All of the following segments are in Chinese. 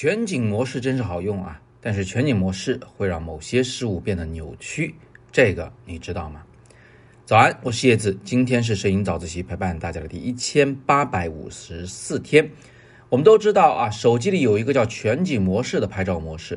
全景模式真是好用啊，但是全景模式会让某些事物变得扭曲，这个你知道吗？早安，我是叶子，今天是摄影早自习陪伴大家的第一千八百五十四天。我们都知道啊，手机里有一个叫全景模式的拍照模式，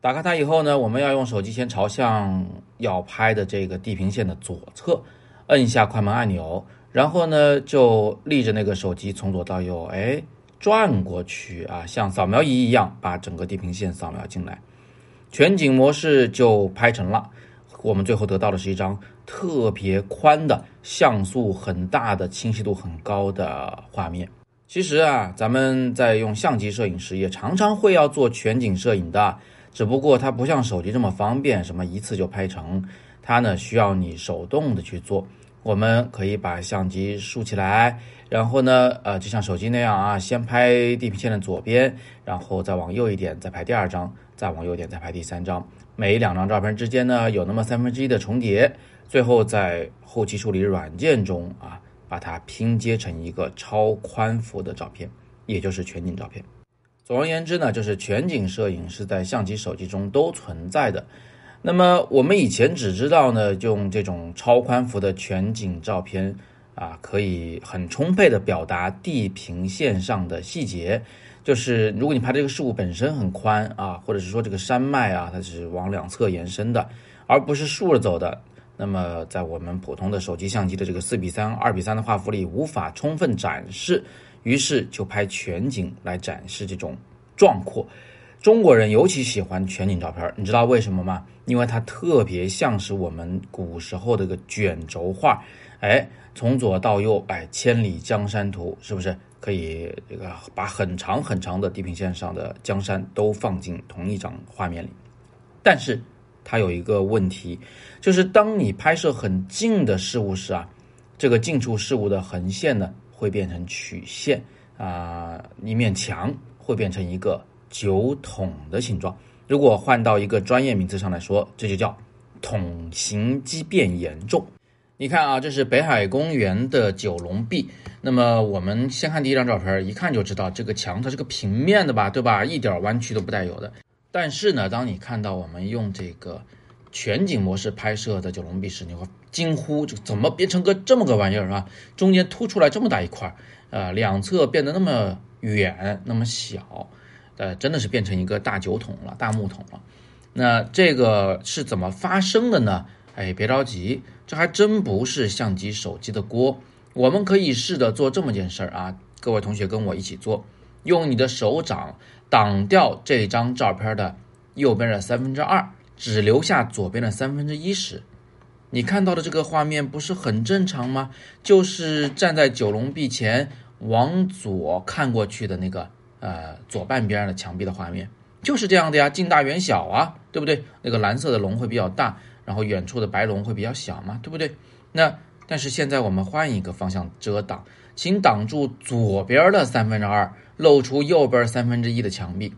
打开它以后呢，我们要用手机先朝向要拍的这个地平线的左侧，摁一下快门按钮，然后呢就立着那个手机从左到右，哎。转过去啊，像扫描仪一样把整个地平线扫描进来，全景模式就拍成了。我们最后得到的是一张特别宽的、像素很大的、清晰度很高的画面。其实啊，咱们在用相机摄影时也常常会要做全景摄影的，只不过它不像手机这么方便，什么一次就拍成。它呢需要你手动的去做。我们可以把相机竖起来。然后呢，呃，就像手机那样啊，先拍地平线的左边，然后再往右一点，再拍第二张，再往右点，再拍第三张。每两张照片之间呢，有那么三分之一的重叠，最后在后期处理软件中啊，把它拼接成一个超宽幅的照片，也就是全景照片。总而言之呢，就是全景摄影是在相机、手机中都存在的。那么我们以前只知道呢，用这种超宽幅的全景照片。啊，可以很充沛的表达地平线上的细节，就是如果你拍这个事物本身很宽啊，或者是说这个山脉啊，它是往两侧延伸的，而不是竖着走的，那么在我们普通的手机相机的这个四比三、二比三的画幅里无法充分展示，于是就拍全景来展示这种壮阔。中国人尤其喜欢全景照片，你知道为什么吗？因为它特别像是我们古时候的一个卷轴画，哎。从左到右，哎，千里江山图是不是可以这个把很长很长的地平线上的江山都放进同一张画面里？但是它有一个问题，就是当你拍摄很近的事物时啊，这个近处事物的横线呢会变成曲线啊，一面墙会变成一个酒桶的形状。如果换到一个专业名词上来说，这就叫桶形畸变严重。你看啊，这是北海公园的九龙壁。那么我们先看第一张照片，一看就知道这个墙它是个平面的吧，对吧？一点弯曲都不带有的。但是呢，当你看到我们用这个全景模式拍摄的九龙壁时，你会惊呼：这怎么变成个这么个玩意儿啊？中间凸出来这么大一块，呃，两侧变得那么远那么小，呃，真的是变成一个大酒桶了，大木桶了。那这个是怎么发生的呢？哎，别着急，这还真不是相机、手机的锅。我们可以试着做这么件事儿啊，各位同学跟我一起做，用你的手掌挡掉这张照片的右边的三分之二，只留下左边的三分之一时，你看到的这个画面不是很正常吗？就是站在九龙壁前往左看过去的那个呃左半边的墙壁的画面，就是这样的呀，近大远小啊，对不对？那个蓝色的龙会比较大。然后远处的白龙会比较小嘛，对不对？那但是现在我们换一个方向遮挡，请挡住左边的三分之二，露出右边三分之一的墙壁。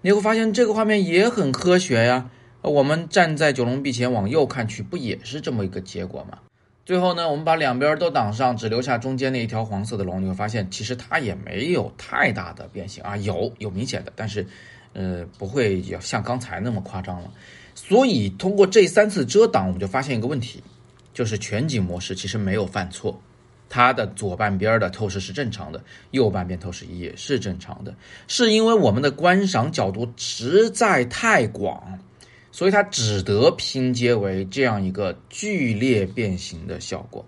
你会发现这个画面也很科学呀。我们站在九龙壁前往右看去，不也是这么一个结果吗？最后呢，我们把两边都挡上，只留下中间那一条黄色的龙，你会发现其实它也没有太大的变形啊，有有明显的，但是呃不会像刚才那么夸张了。所以通过这三次遮挡，我们就发现一个问题，就是全景模式其实没有犯错，它的左半边的透视是正常的，右半边透视也是正常的，是因为我们的观赏角度实在太广，所以它只得拼接为这样一个剧烈变形的效果。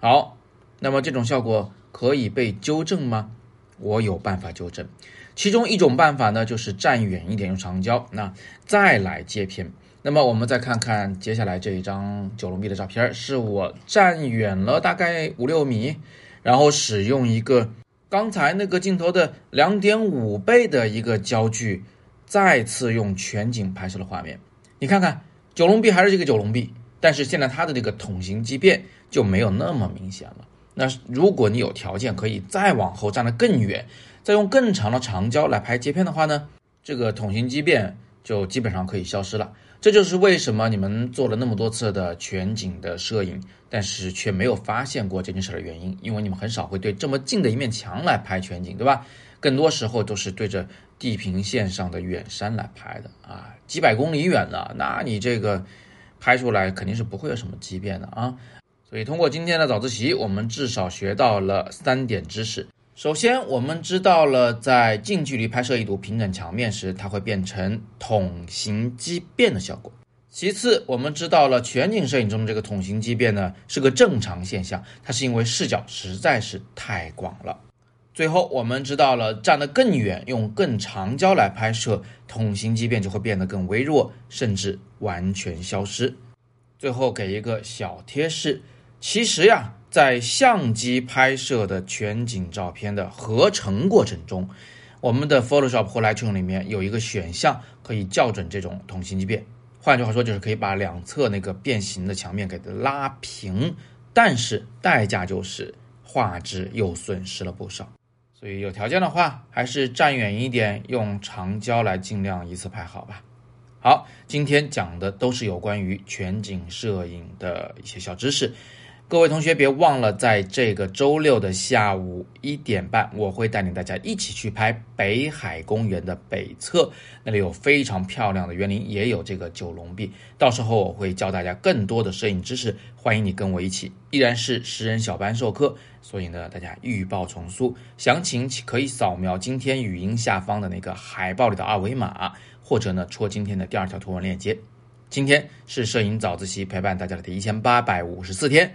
好，那么这种效果可以被纠正吗？我有办法纠正。其中一种办法呢，就是站远一点用长焦，那再来接片。那么我们再看看接下来这一张九龙壁的照片，是我站远了大概五六米，然后使用一个刚才那个镜头的两点五倍的一个焦距，再次用全景拍摄的画面。你看看九龙壁还是这个九龙壁，但是现在它的这个桶形畸变就没有那么明显了。那如果你有条件，可以再往后站得更远。再用更长的长焦来拍接片的话呢，这个桶形畸变就基本上可以消失了。这就是为什么你们做了那么多次的全景的摄影，但是却没有发现过这件事的原因，因为你们很少会对这么近的一面墙来拍全景，对吧？更多时候都是对着地平线上的远山来拍的啊，几百公里远呢，那你这个拍出来肯定是不会有什么畸变的啊。所以通过今天的早自习，我们至少学到了三点知识。首先，我们知道了在近距离拍摄一堵平整墙面时，它会变成桶形畸变的效果。其次，我们知道了全景摄影中这个桶形畸变呢是个正常现象，它是因为视角实在是太广了。最后，我们知道了站得更远，用更长焦来拍摄，筒形畸变就会变得更微弱，甚至完全消失。最后给一个小贴士，其实呀。在相机拍摄的全景照片的合成过程中，我们的 Photoshop 或 Lightroom 里面有一个选项可以校准这种筒形畸变。换句话说，就是可以把两侧那个变形的墙面给它拉平，但是代价就是画质又损失了不少。所以有条件的话，还是站远一点，用长焦来尽量一次拍好吧。好，今天讲的都是有关于全景摄影的一些小知识。各位同学，别忘了，在这个周六的下午一点半，我会带领大家一起去拍北海公园的北侧，那里有非常漂亮的园林，也有这个九龙壁。到时候我会教大家更多的摄影知识，欢迎你跟我一起。依然是十人小班授课，所以呢，大家预报重塑，详情可以扫描今天语音下方的那个海报里的二维码，或者呢戳今天的第二条图文链接。今天是摄影早自习陪伴大家的第一千八百五十四天。